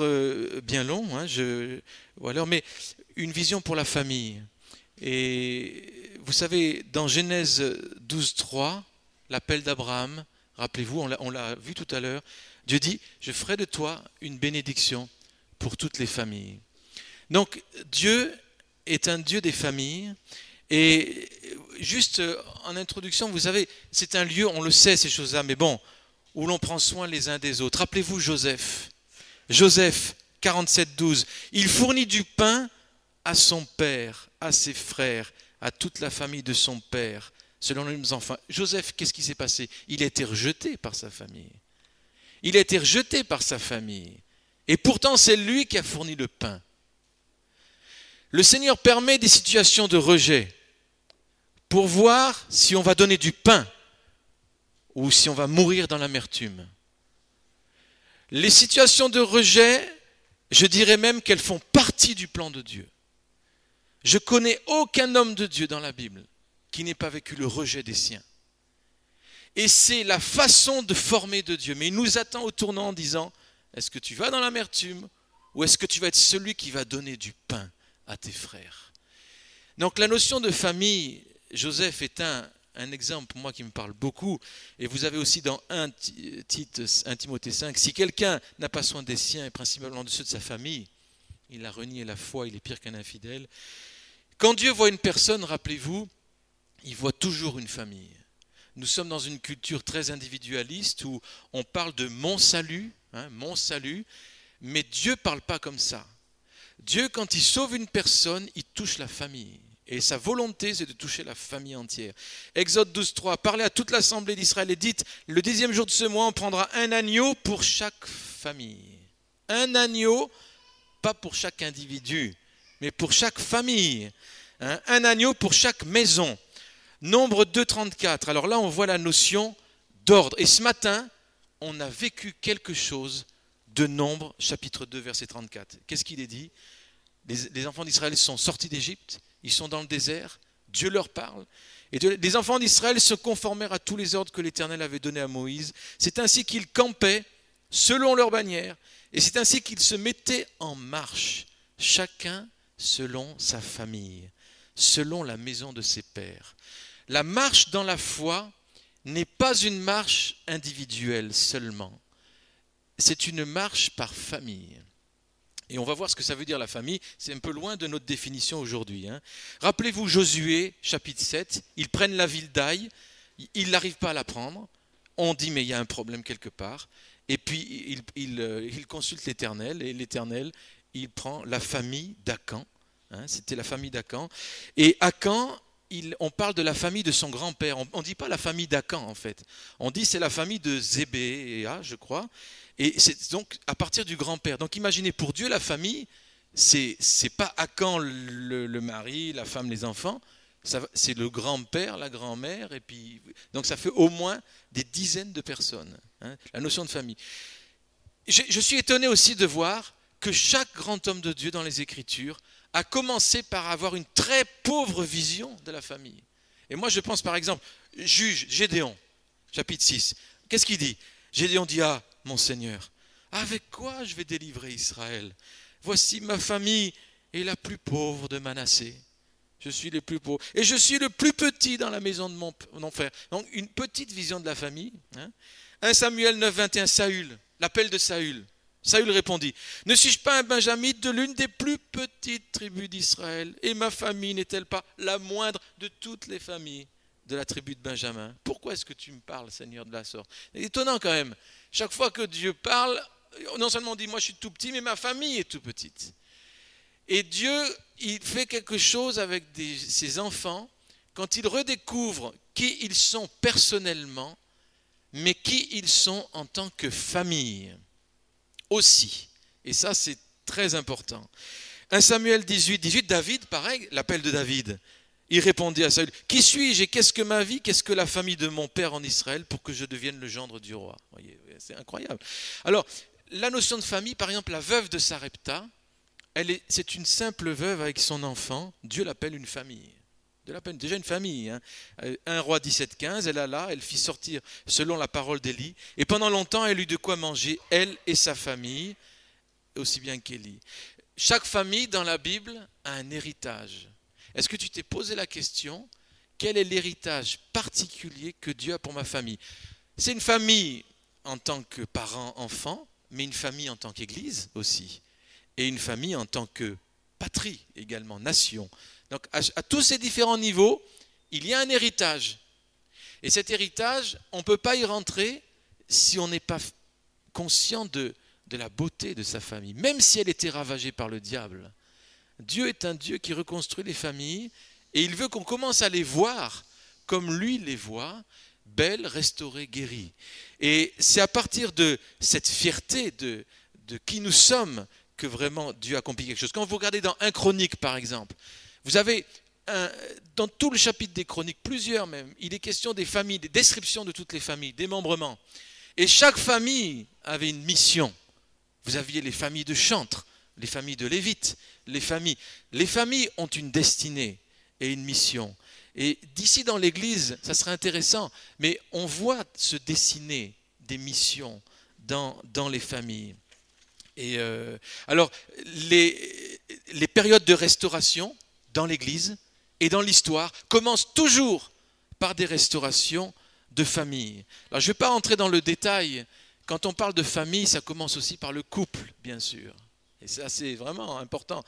euh, bien long, hein, je, mais une vision pour la famille. Et vous savez, dans Genèse 12, 3, l'appel d'Abraham, rappelez-vous, on l'a vu tout à l'heure, Dieu dit, je ferai de toi une bénédiction pour toutes les familles. Donc Dieu est un Dieu des familles. Et juste en introduction, vous savez, c'est un lieu, on le sait ces choses-là, mais bon, où l'on prend soin les uns des autres. Rappelez-vous Joseph. Joseph, 47, 12. Il fournit du pain à son père, à ses frères, à toute la famille de son père, selon les enfants. Joseph, qu'est-ce qui s'est passé? Il a été rejeté par sa famille. Il a été rejeté par sa famille. Et pourtant, c'est lui qui a fourni le pain. Le Seigneur permet des situations de rejet pour voir si on va donner du pain ou si on va mourir dans l'amertume. Les situations de rejet, je dirais même qu'elles font partie du plan de Dieu. Je connais aucun homme de Dieu dans la Bible qui n'ait pas vécu le rejet des siens. Et c'est la façon de former de Dieu. Mais il nous attend au tournant en disant, est-ce que tu vas dans l'amertume ou est-ce que tu vas être celui qui va donner du pain à tes frères? Donc la notion de famille, Joseph est un, un exemple pour moi qui me parle beaucoup. Et vous avez aussi dans 1, Timothée 5, si quelqu'un n'a pas soin des siens et principalement de ceux de sa famille, il a renié la foi, il est pire qu'un infidèle. Quand Dieu voit une personne, rappelez-vous, il voit toujours une famille. Nous sommes dans une culture très individualiste où on parle de mon salut, hein, mon salut, mais Dieu ne parle pas comme ça. Dieu, quand il sauve une personne, il touche la famille. Et sa volonté, c'est de toucher la famille entière. Exode 12, 3. Parlez à toute l'assemblée d'Israël et dites Le dixième jour de ce mois, on prendra un agneau pour chaque famille. Un agneau, pas pour chaque individu, mais pour chaque famille. Hein. un agneau pour chaque maison. Nombre 2, 34. Alors là, on voit la notion d'ordre. Et ce matin, on a vécu quelque chose de Nombre, chapitre 2, verset 34. Qu'est-ce qu'il est dit? Les enfants d'Israël sont sortis d'Égypte ils sont dans le désert, Dieu leur parle. Et les enfants d'Israël se conformèrent à tous les ordres que l'Éternel avait donnés à Moïse. C'est ainsi qu'ils campaient selon leur bannière, et c'est ainsi qu'ils se mettaient en marche, chacun selon sa famille, selon la maison de ses pères. La marche dans la foi n'est pas une marche individuelle seulement, c'est une marche par famille. Et on va voir ce que ça veut dire la famille. C'est un peu loin de notre définition aujourd'hui. Hein. Rappelez-vous Josué, chapitre 7. Ils prennent la ville d'Aï. Ils n'arrivent pas à la prendre. On dit, mais il y a un problème quelque part. Et puis, ils, euh, consultent l'Éternel. Et l'Éternel, il prend la famille d'Acan. Hein. C'était la famille d'Acan. Et Acan, on parle de la famille de son grand-père. On ne dit pas la famille d'Acan, en fait. On dit c'est la famille de Zébéa, je crois. Et c'est donc à partir du grand-père. Donc imaginez, pour Dieu, la famille, c'est n'est pas à quand le, mari, la femme, les enfants, c'est le grand-père, la grand-mère, et puis donc ça fait au moins des dizaines de personnes. Hein, la notion de famille. Je, je suis étonné aussi de voir que chaque grand homme de Dieu dans les Écritures a commencé par avoir une très pauvre vision de la famille. Et moi, je pense par exemple, juge Gédéon, chapitre 6. Qu'est-ce qu'il dit? Gédéon dit Ah, mon Seigneur, avec quoi je vais délivrer Israël? Voici ma famille est la plus pauvre de Manassé. Je suis le plus pauvre. Et je suis le plus petit dans la maison de mon, frère. Donc une petite vision de la famille. 1 hein. Samuel 9, 21, Saül, l'appel de Saül. Saül répondit, ne suis-je pas un benjamite de l'une des plus petites tribus d'Israël? Et ma famille n'est-elle pas la moindre de toutes les familles? De la tribu de Benjamin Pourquoi est-ce que tu me parles, Seigneur, de la sorte? C'est étonnant quand même. Chaque fois que Dieu parle, non seulement on dit moi je suis tout petit, mais ma famille est tout petite. Et Dieu, il fait quelque chose avec ses enfants quand il redécouvre qui ils sont personnellement, mais qui ils sont en tant que famille aussi. Et ça, c'est très important. 1 Samuel 18, 18, David, pareil, l'appel de David. Il répondit à Saül, Qui suis-je et qu'est-ce que ma vie, qu'est-ce que la famille de mon père en Israël pour que je devienne le gendre du roi? C'est incroyable. Alors, la notion de famille, par exemple, la veuve de Sarepta, c'est une simple veuve avec son enfant. Dieu l'appelle une famille. Dieu l'appelle déjà une famille. Hein. Euh, un roi 17-15, elle a là, elle fit sortir selon la parole d'Élie. Et pendant longtemps, elle eut de quoi manger, elle et sa famille. aussi bien qu'Élie. Chaque famille dans la Bible a un héritage. Est-ce que tu t'es posé la question, quel est l'héritage particulier que Dieu a pour ma famille? C'est une famille en tant que parent-enfant, mais une famille en tant qu'Église aussi, et une famille en tant que patrie également, nation. Donc à, tous ces différents niveaux, il y a un héritage. Et cet héritage, on ne peut pas y rentrer si on n'est pas conscient de la beauté de sa famille, même si elle était ravagée par le diable. Dieu est un Dieu qui reconstruit les familles et il veut qu'on commence à les voir comme lui les voit, belles, restaurées, guéries. Et c'est à partir de cette fierté de, qui nous sommes que vraiment Dieu accomplit quelque chose. Quand vous regardez dans un chronique, par exemple, vous avez dans tout le chapitre des chroniques, plusieurs même, il est question des familles, des descriptions de toutes les familles, des membrements. Et chaque famille avait une mission. Vous aviez les familles de chantres, les familles de lévites, les familles. Les familles ont une destinée et une mission. Et d'ici dans l'Église, ça serait intéressant, mais on voit se dessiner des missions dans, les familles. Et euh, alors, les, les périodes de restauration dans l'Église, et dans l'histoire commence toujours par des restaurations de famille. Alors, je ne vais pas entrer dans le détail. Quand on parle de famille, ça commence aussi par le couple, bien sûr. Et ça, c'est vraiment important.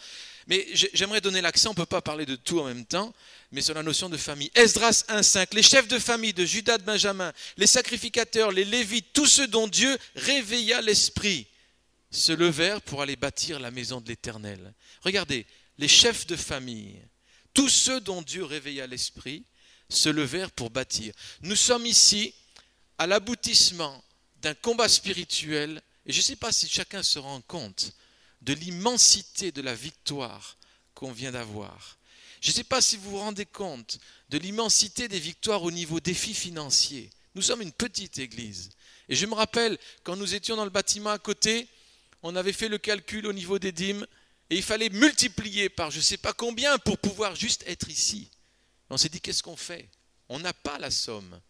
Mais j'aimerais donner l'accent, on ne peut pas parler de tout en même temps, mais sur la notion de famille. Esdras 1.5, les chefs de famille de Judas de Benjamin, les sacrificateurs, les lévites, tous ceux dont Dieu réveilla l'esprit, se levèrent pour aller bâtir la maison de l'Éternel. Regardez, les chefs de famille, tous ceux dont Dieu réveilla l'esprit se levèrent pour bâtir. Nous sommes ici à l'aboutissement d'un combat spirituel, et je ne sais pas si chacun se rend compte de l'immensité de la victoire qu'on vient d'avoir. Je ne sais pas si vous vous rendez compte de l'immensité des victoires au niveau défis financiers. Nous sommes une petite église. Et je me rappelle, quand nous étions dans le bâtiment à côté, on avait fait le calcul au niveau des dîmes, et il fallait multiplier par je ne sais pas combien pour pouvoir juste être ici. On s'est dit, qu'est-ce qu'on fait? On n'a pas la somme.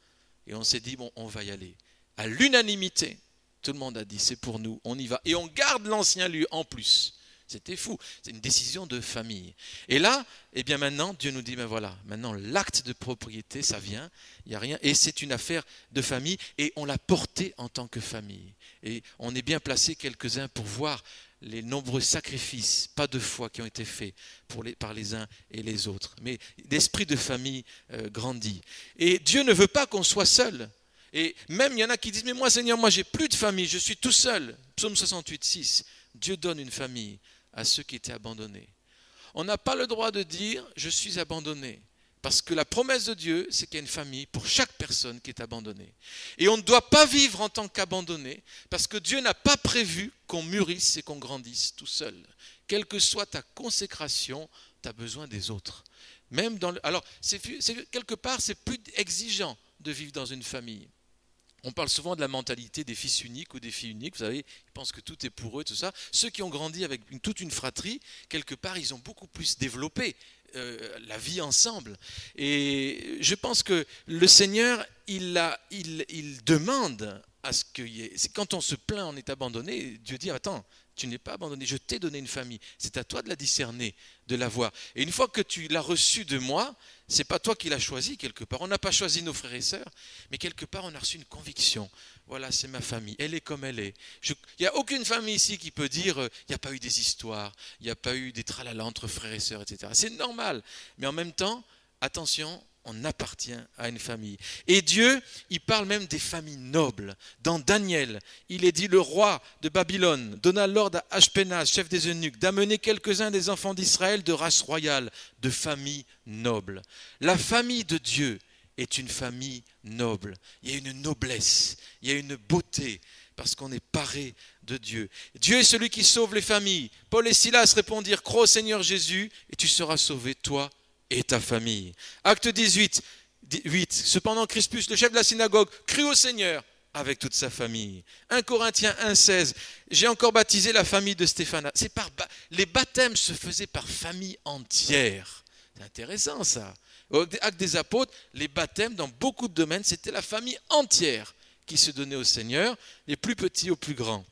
Et on s'est dit, bon, on va y aller. À l'unanimité, tout le monde a dit, c'est pour nous, on y va. Et on garde l'ancien lieu en plus. C'était fou. C'est une décision de famille. Et là, eh bien maintenant, Dieu nous dit, ben voilà, maintenant l'acte de propriété, ça vient, il n'y a rien. Et c'est une affaire de famille. Et on l'a porté en tant que famille. Et on est bien placé quelques-uns pour voir les nombreux sacrifices, pas de foi, qui ont été faits par les uns et les autres. Mais l'esprit de famille euh, grandit. Et Dieu ne veut pas qu'on soit seul. Et même il y en a qui disent, mais moi Seigneur, moi j'ai plus de famille, je suis tout seul. Psaume 68, 6. Dieu donne une famille à ceux qui étaient abandonnés. On n'a pas le droit de dire, je suis abandonné. Parce que la promesse de Dieu, c'est qu'il y a une famille pour chaque personne qui est abandonnée. Et on ne doit pas vivre en tant qu'abandonné, parce que Dieu n'a pas prévu qu'on mûrisse et qu'on grandisse tout seul. Quelle que soit ta consécration, tu as besoin des autres. Même dans alors, c'est, quelque part, c'est plus exigeant de vivre dans une famille. On parle souvent de la mentalité des fils uniques ou des filles uniques. Vous savez, ils pensent que tout est pour eux, tout ça. Ceux qui ont grandi avec toute une fratrie, quelque part, ils ont beaucoup plus développé euh, la vie ensemble. Et je pense que le Seigneur, il, il, demande à ce ait. Quand on se plaint, on est abandonné. Dieu dit Attends, tu n'es pas abandonné, je t'ai donné une famille. C'est à toi de la discerner, de la voir. Et une fois que tu l'as reçue de moi, c'est pas toi qui l'as choisi quelque part. On n'a pas choisi nos frères et sœurs, mais quelque part on a reçu une conviction. Voilà, c'est ma famille. Elle est comme elle est. Il n'y a aucune famille ici qui peut dire euh, il n'y a pas eu des histoires, il n'y a pas eu des tralala entre frères et sœurs, etc. C'est normal. Mais en même temps, attention, on appartient à une famille. Et Dieu, il parle même des familles nobles. Dans Daniel, il est dit le roi de Babylone donna l'ordre à Ashpenaz, chef des eunuques, d'amener quelques-uns des enfants d'Israël de race royale, de famille noble. La famille de Dieu est une famille noble. Il y a une noblesse, il y a une beauté, parce qu'on est paré de Dieu. Dieu est celui qui sauve les familles. Paul et Silas répondirent, crois au Seigneur Jésus, et tu seras sauvé, toi et ta famille. Acte 18, 8. Cependant, Crispus, le chef de la synagogue, crut au Seigneur avec toute sa famille. 1 Corinthiens 1, 16. J'ai encore baptisé la famille de par les baptêmes se faisaient par famille entière. C'est intéressant ça. Au acte des apôtres, les baptêmes dans beaucoup de domaines, c'était la famille entière qui se donnait au Seigneur, les plus petits aux plus grands.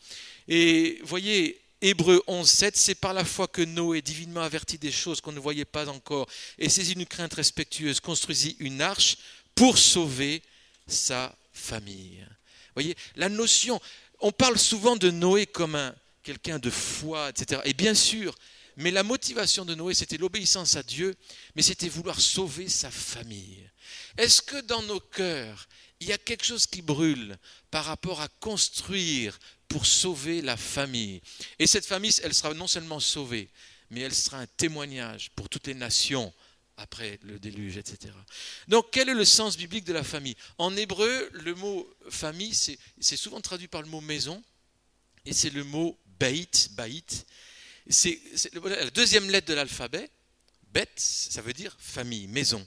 Et voyez, Hébreu 11, 7, c'est par la foi que Noé, divinement averti des choses qu'on ne voyait pas encore, et saisi d'une crainte respectueuse, construisit une arche pour sauver sa famille. Voyez, la notion, on parle souvent de Noé comme un, quelqu'un de foi, etc. Et bien sûr, mais la motivation de Noé, c'était l'obéissance à Dieu, mais c'était vouloir sauver sa famille. Est-ce que dans nos cœurs, il y a quelque chose qui brûle par rapport à construire pour sauver la famille Et cette famille, elle sera non seulement sauvée, mais elle sera un témoignage pour toutes les nations après le déluge, etc. Donc, quel est le sens biblique de la famille? En hébreu, le mot famille, c'est souvent traduit par le mot maison, et c'est le mot bait, bait. C'est la deuxième lettre de l'alphabet. Bet, ça veut dire famille, maison.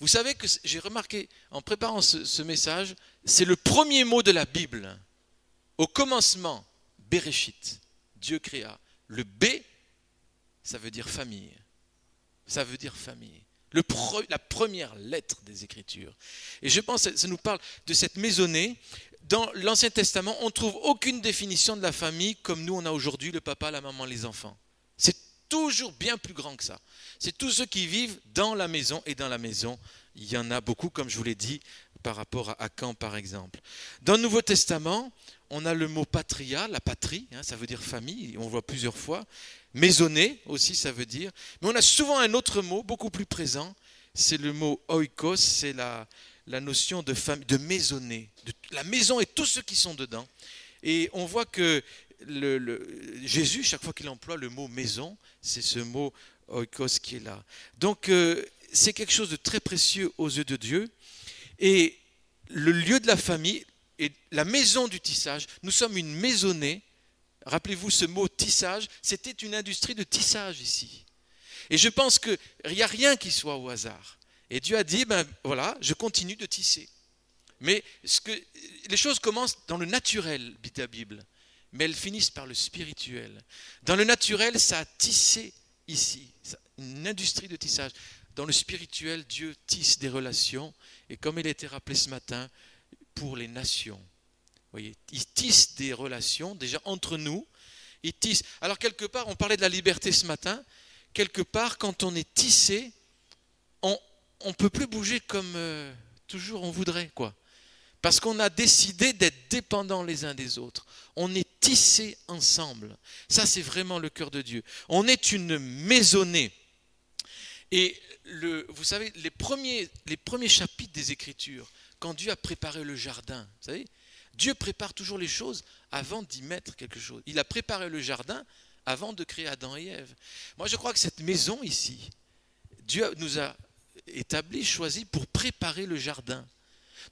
Vous savez que j'ai remarqué en préparant ce, message, c'est le premier mot de la Bible. Au commencement, Bereshit, Dieu créa. Le B, ça veut dire famille. Ça veut dire famille. Le la première lettre des Écritures. Et je pense que ça nous parle de cette maisonnée. Dans l'Ancien Testament, on ne trouve aucune définition de la famille comme nous on a aujourd'hui, le papa, la maman, les enfants. C'est toujours bien plus grand que ça. C'est tous ceux qui vivent dans la maison et dans la maison, il y en a beaucoup, comme je vous l'ai dit, par rapport à Caen par exemple. Dans le Nouveau Testament, on a le mot patria, la patrie, hein, ça veut dire famille, on le voit plusieurs fois. Maisonné aussi, ça veut dire. Mais on a souvent un autre mot, beaucoup plus présent, c'est le mot oikos, c'est la, la notion de, de maisonner, de la maison et tous ceux qui sont dedans. Et on voit que Jésus, chaque fois qu'il emploie le mot maison, c'est ce mot oikos qui est là. Donc euh, c'est quelque chose de très précieux aux yeux de Dieu. Et le lieu de la famille et la maison du tissage, nous sommes une maisonnée. Rappelez-vous ce mot tissage, c'était une industrie de tissage ici. Et je pense qu'il n'y a rien qui soit au hasard. Et Dieu a dit, ben voilà, je continue de tisser. Mais ce que, les choses commencent dans le naturel, dit la Bible mais elles finissent par le spirituel. Dans le naturel, ça a tissé ici, une industrie de tissage. Dans le spirituel, Dieu tisse des relations, et comme il a été rappelé ce matin, pour les nations. voyez, il tisse des relations déjà entre nous. Il tisse. Alors quelque part, on parlait de la liberté ce matin. Quelque part, quand on est tissé, on ne peut plus bouger comme euh, toujours on voudrait, quoi. Parce qu'on a décidé d'être dépendants les uns des autres. On est tissés ensemble. Ça, c'est vraiment le cœur de Dieu. On est une maisonnée. Et le, vous savez, les premiers, les premiers chapitres des Écritures, quand Dieu a préparé le jardin, vous savez, Dieu prépare toujours les choses avant d'y mettre quelque chose. Il a préparé le jardin avant de créer Adam et Ève. Moi, je crois que cette maison ici, Dieu nous a établi, choisi pour préparer le jardin.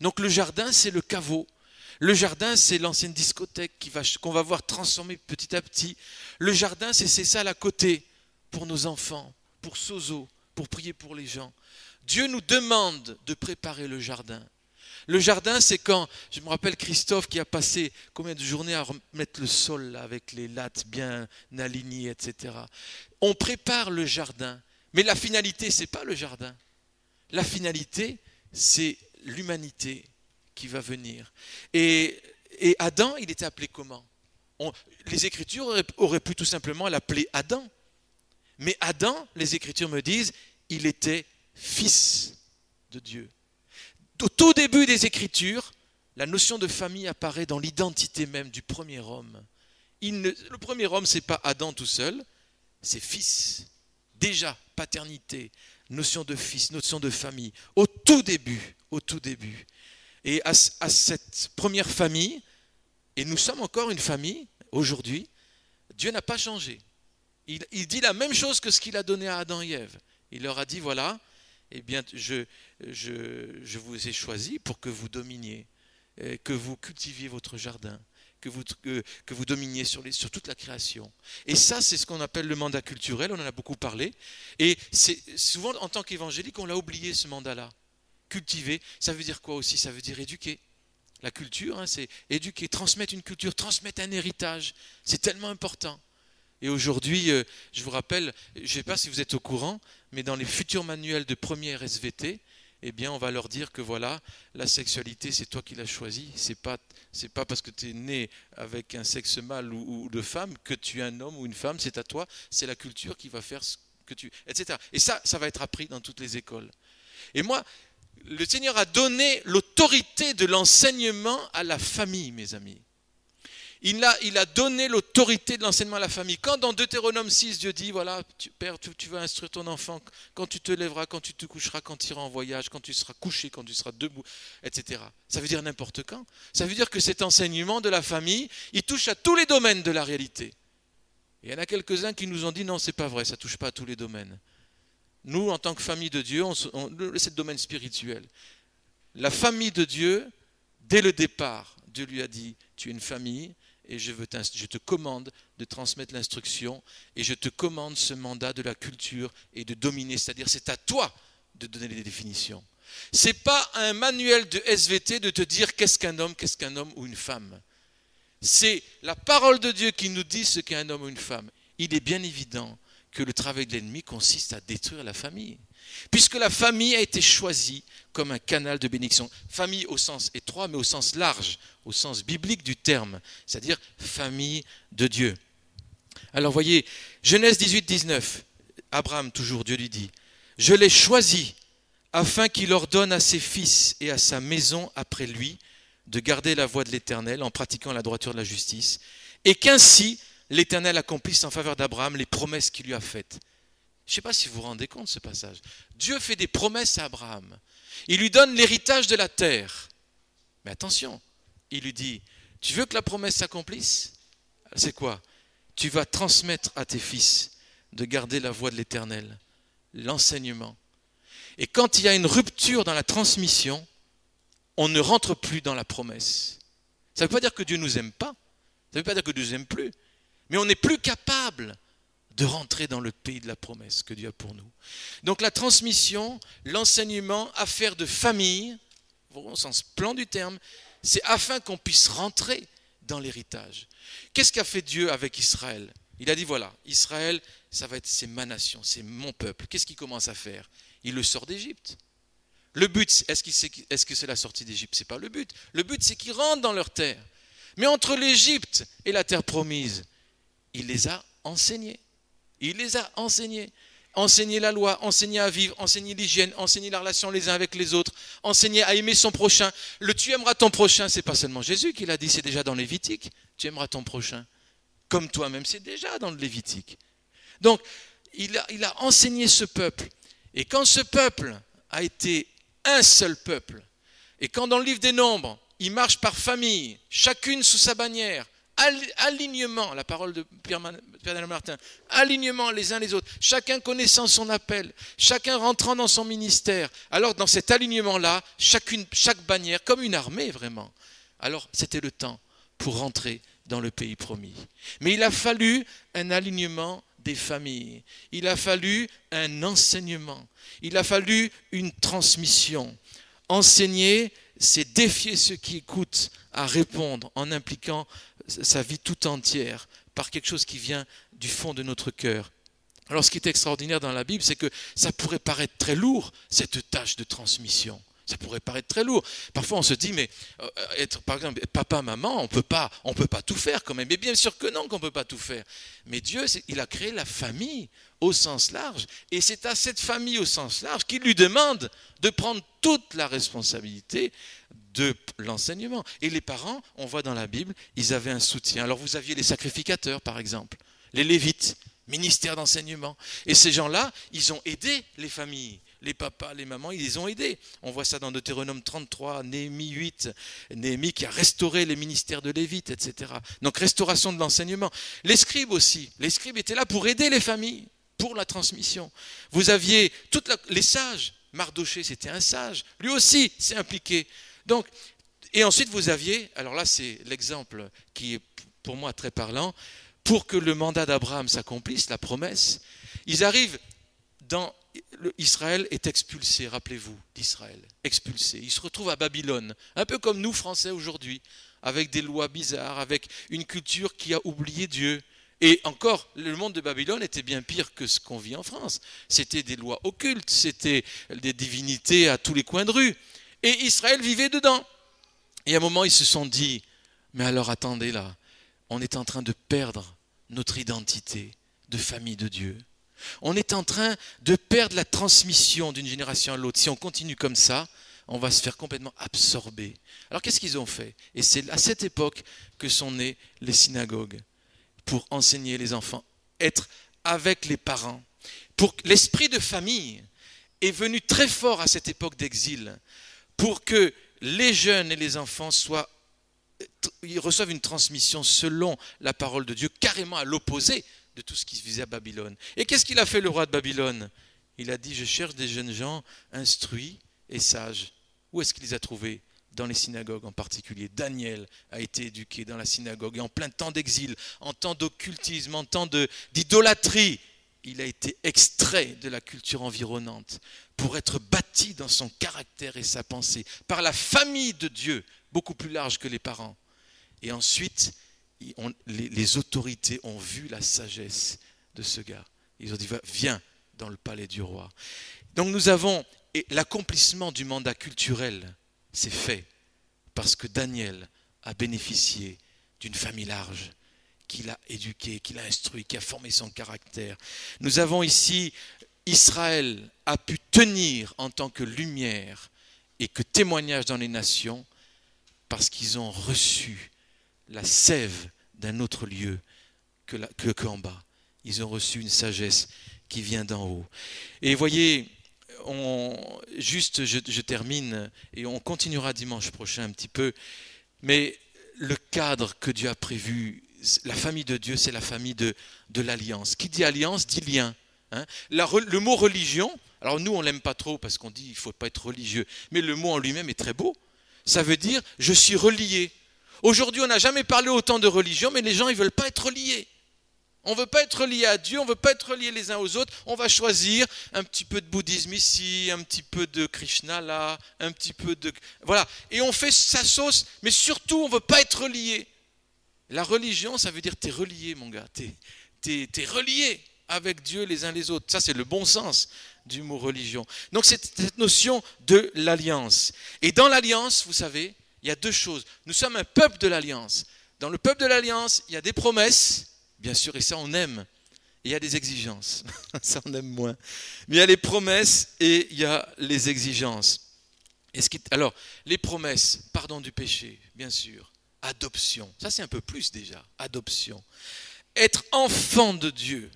Donc le jardin, c'est le caveau. Le jardin, c'est l'ancienne discothèque qu'on va, voir transformer petit à petit. Le jardin, c'est ces salles à côté pour nos enfants, pour Sozo, pour prier pour les gens. Dieu nous demande de préparer le jardin. Le jardin, c'est quand, je me rappelle Christophe qui a passé combien de journées à remettre le sol avec les lattes bien alignées, etc. On prépare le jardin, mais la finalité, c'est pas le jardin. La finalité, c'est l'humanité qui va venir. Et, Adam, il était appelé comment? Les Écritures auraient, pu tout simplement l'appeler Adam. Mais Adam, les Écritures me disent, il était fils de Dieu. Au tout début des Écritures, la notion de famille apparaît dans l'identité même du premier homme. le premier homme, ce n'est pas Adam tout seul, c'est fils. Déjà, paternité, notion de fils, notion de famille, au tout début, au tout début. Et à, cette première famille, et nous sommes encore une famille aujourd'hui, Dieu n'a pas changé. Il, dit la même chose que ce qu'il a donné à Adam et Ève. Il leur a dit, voilà, eh bien, je, vous ai choisi pour que vous dominiez, que vous cultiviez votre jardin, que vous, dominiez sur toute la création. Et ça, c'est ce qu'on appelle le mandat culturel, on en a beaucoup parlé. Et c'est souvent, en tant qu'évangélique, on l'a oublié, ce mandat-là. Cultiver, ça veut dire quoi aussi? Ça veut dire éduquer. La culture, hein, c'est éduquer, transmettre une culture, transmettre un héritage. C'est tellement important. Et aujourd'hui, euh, je vous rappelle, je ne sais pas si vous êtes au courant, mais dans les futurs manuels de première SVT, eh bien, on va leur dire que voilà, la sexualité, c'est toi qui l'as choisie. C'est pas, pas parce que tu es né avec un sexe mâle ou, de femme que tu es un homme ou une femme. C'est à toi. C'est la culture qui va faire ce que tu, etc. Et ça, ça va être appris dans toutes les écoles. Et moi, le Seigneur a donné l'autorité de l'enseignement à la famille, mes amis. Il a, donné l'autorité de l'enseignement à la famille. Quand dans Deutéronome 6, Dieu dit, voilà, tu, Père, tu, vas instruire ton enfant quand tu te lèveras, quand tu te coucheras, quand tu iras en voyage, quand tu seras couché, quand tu seras debout, etc. Ça veut dire n'importe quand. Ça veut dire que cet enseignement de la famille, il touche à tous les domaines de la réalité. il y en a quelques-uns qui nous ont dit, non, c'est pas vrai, ça touche pas à tous les domaines. Nous, en tant que famille de Dieu, c'est le domaine spirituel. La famille de Dieu, dès le départ, Dieu lui a dit, tu es une famille, et je, te commande de transmettre l'instruction et je te commande ce mandat de la culture et de dominer, c'est-à-dire c'est à toi de donner les définitions. C'est pas un manuel de SVT de te dire qu'est-ce qu'un homme, qu'est-ce qu'un homme ou une femme. C'est la parole de Dieu qui nous dit ce qu'est un homme ou une femme. Il est bien évident que le travail de l'ennemi consiste à détruire la famille puisque la famille a été choisie comme un canal de bénédiction. Famille au sens étroit, mais au sens large, au sens biblique du terme, c'est-à-dire famille de Dieu. Alors voyez, Genèse 18, 19, Abraham, toujours, Dieu lui dit, Je l'ai choisi afin qu'il ordonne à ses fils et à sa maison après lui de garder la voie de l'Éternel en pratiquant la droiture de la justice, et qu'ainsi l'Éternel accomplisse en faveur d'Abraham les promesses qu'il lui a faites. Je ne sais pas si vous vous rendez compte de ce passage. Dieu fait des promesses à Abraham. Il lui donne l'héritage de la terre. Mais attention, il lui dit, tu veux que la promesse s'accomplisse? C'est quoi? Tu vas transmettre à tes fils de garder la voie de l'Éternel, l'enseignement. Et quand il y a une rupture dans la transmission, on ne rentre plus dans la promesse. Ça ne veut pas dire que Dieu ne nous aime pas, ça ne veut pas dire que Dieu ne nous aime plus, mais on n'est plus capable de rentrer dans le pays de la promesse que Dieu a pour nous. Donc la transmission, l'enseignement, affaire de famille, au sens plan du terme, c'est afin qu'on puisse rentrer dans l'héritage. Qu'est-ce qu'a fait Dieu avec Israël? Il a dit voilà, Israël, ça va être c'est ma nation, c'est mon peuple. Qu'est-ce qu'il commence à faire? Il le sort d'Égypte. Le but, est-ce, que c'est la sortie d'Égypte? C'est pas le but. Le but, c'est qu'ils rentrent dans leur terre. Mais entre l'Égypte et la terre promise, il les a enseignés. Il les a enseignés. Enseigner la loi, enseigner à vivre, enseigner l'hygiène, enseigner la relation les uns avec les autres, enseigner à aimer son prochain. Le tu aimeras ton prochain, c'est pas seulement Jésus qui l'a dit, c'est déjà dans Lévitique. Tu aimeras ton prochain. Comme toi-même, c'est déjà dans le Lévitique. Donc, il a enseigné ce peuple. Et quand ce peuple a été un seul peuple, et quand dans le livre des Nombres, il marche par famille, chacune sous sa bannière, alignement, la parole de Pierre, Martin, alignement les uns les autres, chacun connaissant son appel, chacun rentrant dans son ministère. Alors dans cet alignement-là, chacune, chaque bannière, comme une armée vraiment. Alors c'était le temps pour rentrer dans le pays promis. Mais il a fallu un alignement des familles, il a fallu un enseignement, il a fallu une transmission. Enseigner, c'est défier ceux qui écoutent à répondre en impliquant sa vie tout entière par quelque chose qui vient du fond de notre cœur. Alors ce qui est extraordinaire dans la Bible, c'est que ça pourrait paraître très lourd, cette tâche de transmission. Ça pourrait paraître très lourd. Parfois, on se dit, mais euh, être, par exemple, papa, maman, on peut pas, on peut pas tout faire quand même. Mais bien sûr que non, qu'on peut pas tout faire. Mais Dieu, il a créé la famille au sens large, et c'est à cette famille au sens large qu'il lui demande de prendre toute la responsabilité de l'enseignement. Et les parents, on voit dans la Bible, ils avaient un soutien. Alors vous aviez les sacrificateurs, par exemple, les lévites, ministère d'enseignement. Et ces gens-là, ils ont aidé les familles. Les papas, les mamans, ils les ont aidés. On voit ça dans Deutéronome 33, Néhémie 8, Néhémie qui a restauré les ministères de Lévites, etc. Donc restauration de l'enseignement. Les scribes aussi. Les scribes étaient là pour aider les familles, pour la transmission. Vous aviez toutes les sages. Mardoché, c'était un sage. Lui aussi s'est impliqué donc, et ensuite vous aviez, alors là c'est l'exemple qui est pour moi très parlant, pour que le mandat d'Abraham s'accomplisse, la promesse, ils arrivent dans Israël est expulsé, rappelez-vous d'Israël, expulsé. Il se retrouve à Babylone, un peu comme nous Français aujourd'hui, avec des lois bizarres, avec une culture qui a oublié Dieu. Et encore, le monde de Babylone était bien pire que ce qu'on vit en France. C'était des lois occultes, c'était des divinités à tous les coins de rue. Et Israël vivait dedans. Et à un moment, ils se sont dit, mais alors attendez là, on est en train de perdre notre identité de famille de Dieu. On est en train de perdre la transmission d'une génération à l'autre. Si on continue comme ça, on va se faire complètement absorber. Alors qu'est-ce qu'ils ont fait? Et c'est à cette époque que sont nées les synagogues pour enseigner les enfants, être avec les parents. Pour l'esprit de famille est venu très fort à cette époque d'exil pour que les jeunes et les enfants ils reçoivent une transmission selon la parole de Dieu, carrément à l'opposé de tout ce qui se faisait à Babylone. Et qu'est-ce qu'il a fait le roi de Babylone? Il a dit, je cherche des jeunes gens instruits et sages. Où est-ce qu'il les a trouvés? Dans les synagogues en particulier. Daniel a été éduqué dans la synagogue et en plein temps d'exil, en temps d'occultisme, en temps d'idolâtrie. Il a été extrait de la culture environnante pour être bâti dans son caractère et sa pensée par la famille de Dieu, beaucoup plus large que les parents. Et ensuite, les, autorités ont vu la sagesse de ce gars. Ils ont dit, viens dans le palais du roi. Donc nous avons l'accomplissement du mandat culturel, c'est fait parce que Daniel a bénéficié d'une famille large qui l'a éduqué, qui l'a instruit, qui a formé son caractère. Nous avons ici Israël a pu tenir en tant que lumière et que témoignage dans les nations parce qu'ils ont reçu la sève d'un autre lieu que, qu'en bas. Ils ont reçu une sagesse qui vient d'en haut. Et voyez, on, juste, je, termine, et on continuera dimanche prochain un petit peu, mais le cadre que Dieu a prévu, la famille de Dieu, c'est la famille de, de l'alliance. Qui dit alliance dit lien. Hein. le mot religion, alors nous on l'aime pas trop parce qu'on dit il faut pas être religieux, mais le mot en lui-même est très beau. Ça veut dire je suis relié. Aujourd'hui, on n'a jamais parlé autant de religion, mais les gens, ils ne veulent pas être liés. On ne veut pas être lié à Dieu, on ne veut pas être liés les uns aux autres. On va choisir un petit peu de bouddhisme ici, un petit peu de Krishna là, un petit peu de... Voilà. Et on fait sa sauce, mais surtout, on ne veut pas être lié. La religion, ça veut dire tu es relié, mon gars. Tu es, relié avec Dieu les uns les autres. Ça, c'est le bon sens du mot religion. Donc, c'est cette notion de l'alliance. Et dans l'alliance, vous savez, il y a deux choses. Nous sommes un peuple de l'alliance. Dans le peuple de l'alliance, il y a des promesses, bien sûr, et ça on aime. Et il y a des exigences, ça on aime moins. Mais il y a les promesses et il y a les exigences. alors, les promesses, pardon du péché, bien sûr. Adoption, ça c'est un peu plus déjà, adoption. Être enfant de Dieu.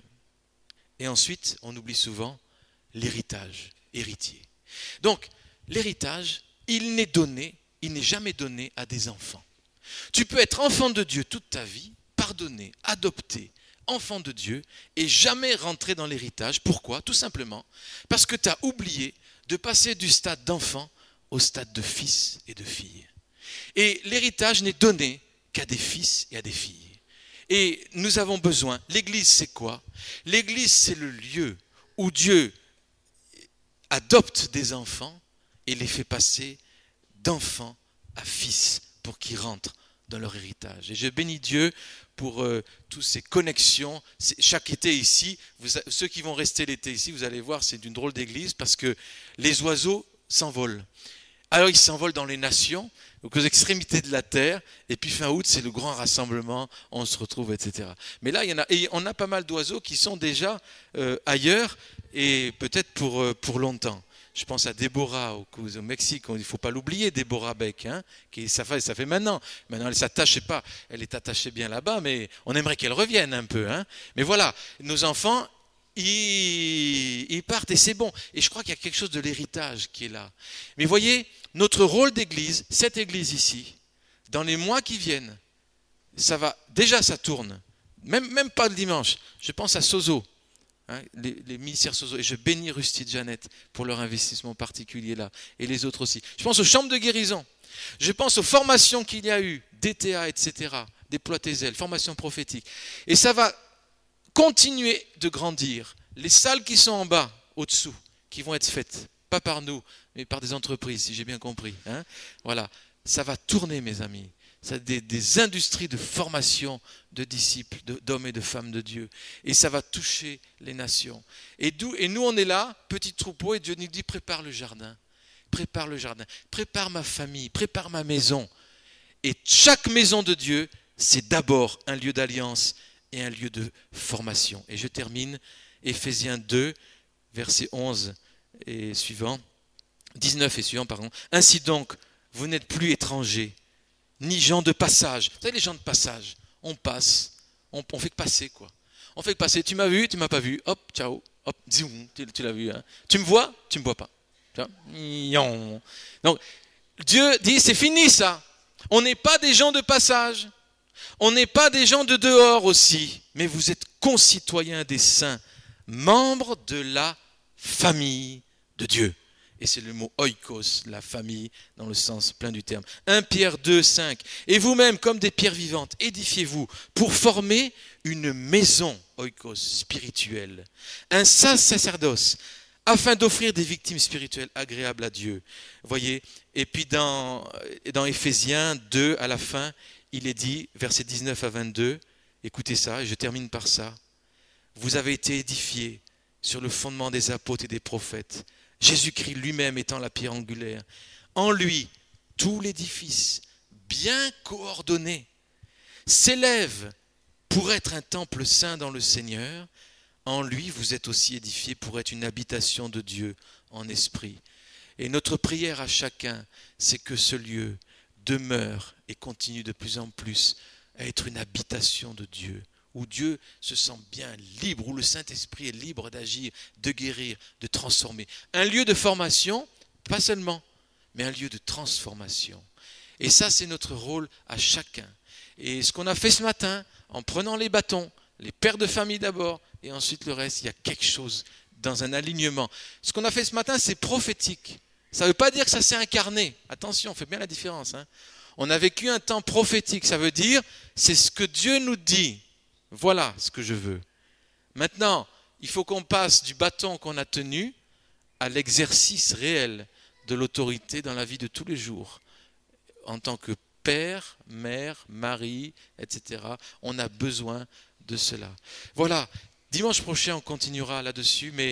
Et ensuite, on oublie souvent l'héritage, héritier. Donc, l'héritage, il n'est donné il n'est jamais donné à des enfants. Tu peux être enfant de Dieu toute ta vie, pardonné, adopté, enfant de Dieu, et jamais rentrer dans l'héritage. Pourquoi? Tout simplement parce que tu as oublié de passer du stade d'enfant au stade de fils et de fille. Et l'héritage n'est donné qu'à des fils et à des filles. Et nous avons besoin, l'Église c'est quoi? L'Église c'est le lieu où Dieu adopte des enfants et les fait passer d'enfants à fils pour qu'ils rentrent dans leur héritage. Et je bénis Dieu pour euh, toutes ces connexions. Chaque été ici, ceux qui vont rester l'été ici, vous allez voir, c'est d'une drôle d'église parce que les oiseaux s'envolent. Alors ils s'envolent dans les nations, aux extrémités de la terre, et puis fin août, c'est le grand rassemblement, on se retrouve, etc. Mais là, et on a pas mal d'oiseaux qui sont déjà euh, ailleurs, et peut-être pour, euh, pour longtemps. Je pense à Déborah au, Mexique, il ne faut pas l'oublier, Déborah Beck, hein, qui, ça, fait, ça fait maintenant. Maintenant, elle s'attache pas, elle est attachée bien là-bas, mais on aimerait qu'elle revienne un peu. Hein. Mais voilà, nos enfants, ils, partent et c'est bon. Et je crois qu'il y a quelque chose de l'héritage qui est là. Mais voyez, notre rôle d'église, cette église ici, dans les mois qui viennent, ça va, déjà ça tourne. Même pas le dimanche. Je pense à Sozo. Hein, les, ministères sociaux. Et je bénis Rusty et Janet pour leur investissement particulier là, et les autres aussi. Je pense aux chambres de guérison. Je pense aux formations qu'il y a eu, DTA, etc., déploie tes ailes, formation prophétique. Et ça va continuer de grandir. Les salles qui sont en bas, au-dessous, qui vont être faites, pas par nous, mais par des entreprises, si j'ai bien compris. Hein. voilà, ça va tourner, mes amis. des, des, industries de formation de disciples, d'hommes et de femmes de Dieu. Et ça va toucher les nations. Et, nous, on est là, petit troupeau, et Dieu nous dit, prépare le jardin. Prépare le jardin. Prépare ma famille. Prépare ma maison. Et chaque maison de Dieu, c'est d'abord un lieu d'alliance et un lieu de formation. Et je termine, Éphésiens 2, verset 11 et suivant, 19 et suivant, pardon. Ainsi donc, vous n'êtes plus étrangers, ni gens de passage. Vous savez, les gens de passage, on passe, on, fait que passer, quoi. On fait que passer, tu m'as vu, tu m'as pas vu, hop, ciao, hop, zoom, tu, l'as vu. Hein. Tu me vois, tu me vois pas. Donc, Dieu dit, c'est fini ça. On n'est pas des gens de passage. On n'est pas des gens de dehors aussi, mais vous êtes concitoyens des saints, membres de la famille de Dieu. Et c'est le mot oikos, la famille, dans le sens plein du terme. 1 Pierre 2, 5. Et vous-même, comme des pierres vivantes, édifiez-vous pour former une maison, oikos, spirituelle, un saint sacerdoce, afin d'offrir des victimes spirituelles agréables à Dieu. Voyez Et puis dans, dans Éphésiens 2, à la fin, il est dit, versets 19 à 22, écoutez ça, et je termine par ça. Vous avez été édifiés sur le fondement des apôtres et des prophètes, Jésus-Christ lui-même étant la pierre angulaire. En lui, tout l'édifice, bien coordonné, s'élève pour être un temple saint dans le Seigneur. En lui, vous êtes aussi édifiés pour être une habitation de Dieu en esprit. Et notre prière à chacun, c'est que ce lieu demeure et continue de plus en plus à être une habitation de Dieu, où Dieu se sent bien libre, où le Saint-Esprit est libre d'agir, de guérir, de transformer. Un lieu de formation, pas seulement, mais un lieu de transformation. Et ça, c'est notre rôle à chacun. Et ce qu'on a fait ce matin, en prenant les bâtons, les pères de famille d'abord, et ensuite le reste, il y a quelque chose dans un alignement. Ce qu'on a fait ce matin, c'est prophétique. Ça ne veut pas dire que ça s'est incarné. Attention, on fait bien la différence. Hein. On a vécu un temps prophétique. Ça veut dire, c'est ce que Dieu nous dit. Voilà ce que je veux. Maintenant, il faut qu'on passe du bâton qu'on a tenu à l'exercice réel de l'autorité dans la vie de tous les jours. En tant que père, mère, mari, etc. On a besoin de cela. Voilà. Dimanche prochain, on continuera là-dessus, mais